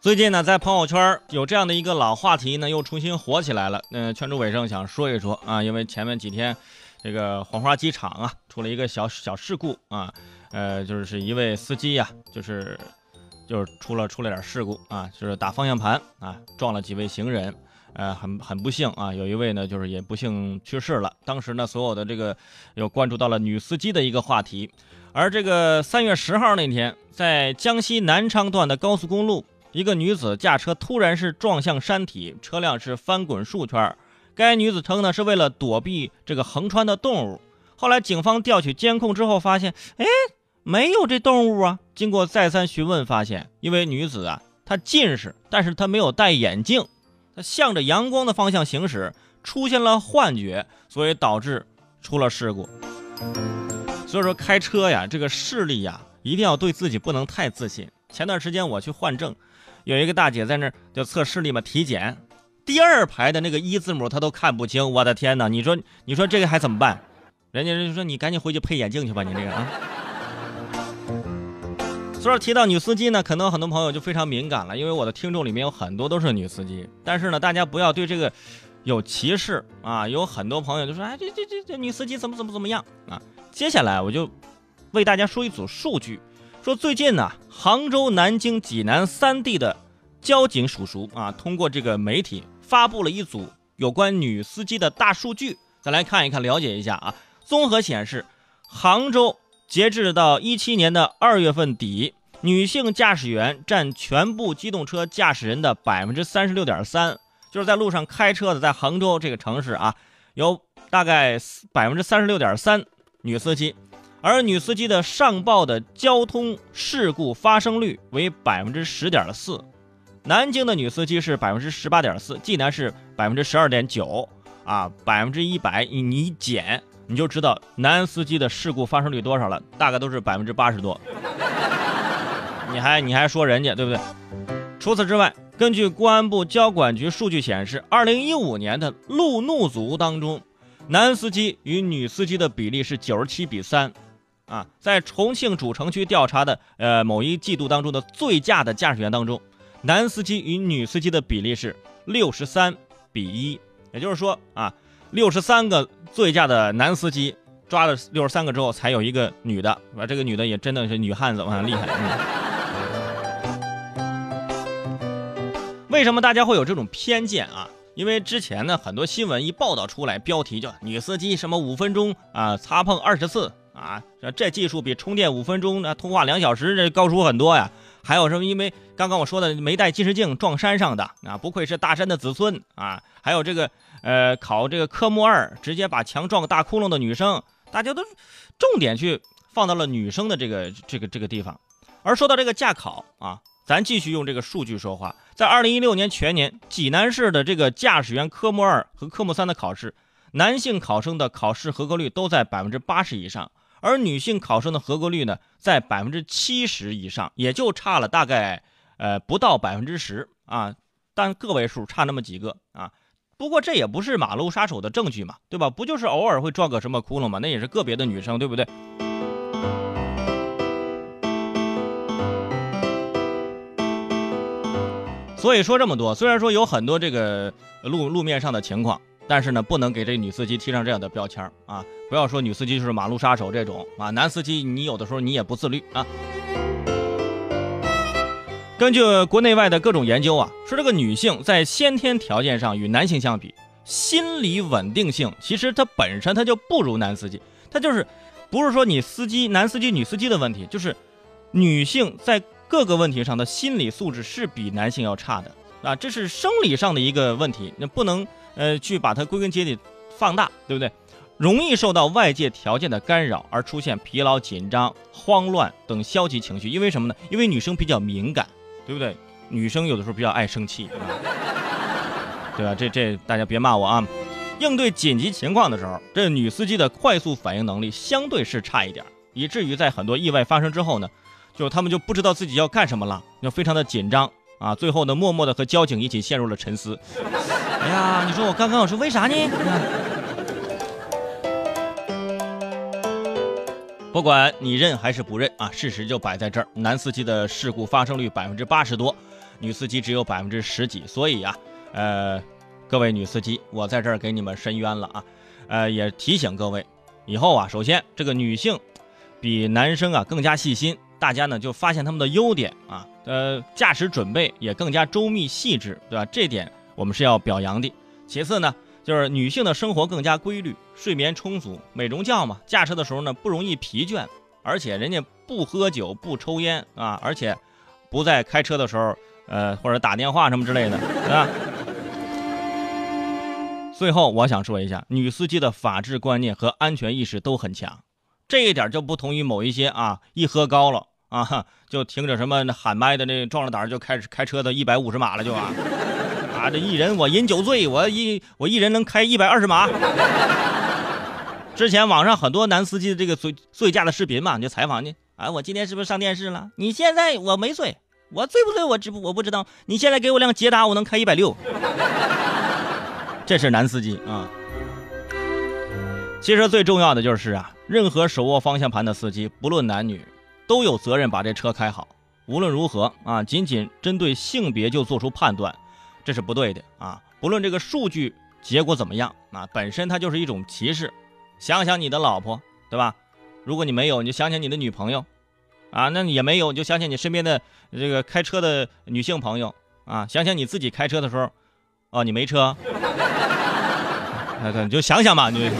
最近呢，在朋友圈有这样的一个老话题呢，又重新火起来了。嗯，圈主伟生想说一说啊，因为前面几天这个黄花机场啊出了一个小小事故啊，呃，就是一位司机呀，就是就是出了出了点事故啊，就是打方向盘啊撞了几位行人，呃，很很不幸啊，有一位呢就是也不幸去世了。当时呢，所有的这个又关注到了女司机的一个话题，而这个三月十号那天，在江西南昌段的高速公路。一个女子驾车突然是撞向山体，车辆是翻滚数圈。该女子称呢是为了躲避这个横穿的动物。后来警方调取监控之后发现，哎，没有这动物啊。经过再三询问，发现因为女子啊她近视，但是她没有戴眼镜，她向着阳光的方向行驶，出现了幻觉，所以导致出了事故。所以说开车呀，这个视力呀，一定要对自己不能太自信。前段时间我去换证。有一个大姐在那儿就测视力嘛，体检，第二排的那个一字母她都看不清，我的天哪！你说你说这个还怎么办？人家就说你赶紧回去配眼镜去吧，你这个啊。所以提到女司机呢，可能很多朋友就非常敏感了，因为我的听众里面有很多都是女司机。但是呢，大家不要对这个有歧视啊，有很多朋友就说哎，这这这这女司机怎么怎么怎么样啊？接下来我就为大家说一组数据。说最近呢，杭州、南京、济南三地的交警叔叔啊，通过这个媒体发布了一组有关女司机的大数据，再来看一看，了解一下啊。综合显示，杭州截至到一七年的二月份底，女性驾驶员占全部机动车驾驶人的百分之三十六点三，就是在路上开车的，在杭州这个城市啊，有大概百分之三十六点三女司机。而女司机的上报的交通事故发生率为百分之十点四，南京的女司机是百分之十八点四，济南是百分之十二点九，啊，百分之一百你减你就知道男司机的事故发生率多少了，大概都是百分之八十多。你还你还说人家对不对？除此之外，根据公安部交管局数据显示，二零一五年的路怒族当中，男司机与女司机的比例是九十七比三。啊，在重庆主城区调查的呃某一季度当中的醉驾的驾驶员当中，男司机与女司机的比例是六十三比一，也就是说啊，六十三个醉驾的男司机抓了六十三个之后，才有一个女的，啊，这个女的也真的是女汉子，哇，厉害。为什么大家会有这种偏见啊？因为之前呢，很多新闻一报道出来，标题叫女司机什么五分钟啊擦碰二十次。啊，这技术比充电五分钟、那通话两小时这高出很多呀！还有什么？因为刚刚我说的没戴近视镜撞山上的啊，不愧是大山的子孙啊！还有这个呃，考这个科目二直接把墙撞个大窟窿的女生，大家都重点去放到了女生的这个这个这个地方。而说到这个驾考啊，咱继续用这个数据说话，在二零一六年全年，济南市的这个驾驶员科目二和科目三的考试，男性考生的考试合格率都在百分之八十以上。而女性考生的合格率呢，在百分之七十以上，也就差了大概呃不到百分之十啊，但个位数差那么几个啊。不过这也不是马路杀手的证据嘛，对吧？不就是偶尔会撞个什么窟窿嘛？那也是个别的女生，对不对？所以说这么多，虽然说有很多这个路路面上的情况。但是呢，不能给这女司机贴上这样的标签啊！不要说女司机就是马路杀手这种啊，男司机你有的时候你也不自律啊。根据国内外的各种研究啊，说这个女性在先天条件上与男性相比，心理稳定性其实它本身它就不如男司机，它就是不是说你司机男司机女司机的问题，就是女性在各个问题上的心理素质是比男性要差的啊，这是生理上的一个问题，那不能。呃，去把它归根结底放大，对不对？容易受到外界条件的干扰而出现疲劳、紧张、慌乱等消极情绪。因为什么呢？因为女生比较敏感，对不对？女生有的时候比较爱生气，对吧？这这大家别骂我啊！应对紧急情况的时候，这女司机的快速反应能力相对是差一点，以至于在很多意外发生之后呢，就他们就不知道自己要干什么了，就非常的紧张。啊，最后呢，默默的和交警一起陷入了沉思。哎呀，你说我刚刚我是为啥呢？不管你认还是不认啊，事实就摆在这儿。男司机的事故发生率百分之八十多，女司机只有百分之十几。所以呀，呃，各位女司机，我在这儿给你们申冤了啊！呃，也提醒各位，以后啊，首先这个女性比男生啊更加细心，大家呢就发现他们的优点啊，呃，驾驶准备也更加周密细致，对吧？这点我们是要表扬的。其次呢，就是女性的生活更加规律，睡眠充足，美容觉嘛，驾车的时候呢不容易疲倦，而且人家不喝酒不抽烟啊，而且不在开车的时候呃或者打电话什么之类的，啊。最后，我想说一下，女司机的法治观念和安全意识都很强，这一点就不同于某一些啊，一喝高了啊，就听着什么喊麦的那壮着胆就开始开车的一百五十码了就啊，啊这一人我饮酒醉，我一我一人能开一百二十码。之前网上很多男司机的这个醉醉驾的视频嘛，你就采访你，啊，我今天是不是上电视了？你现在我没醉，我醉不醉我知不我不知道，你现在给我辆捷达，我能开一百六。这是男司机啊。其实最重要的就是啊，任何手握方向盘的司机，不论男女，都有责任把这车开好。无论如何啊，仅仅针对性别就做出判断，这是不对的啊。不论这个数据结果怎么样啊，本身它就是一种歧视。想想你的老婆，对吧？如果你没有，你就想想你的女朋友，啊，那也没有，你就想想你身边的这个开车的女性朋友啊，想想你自己开车的时候，哦，你没车。那你就想想吧，你。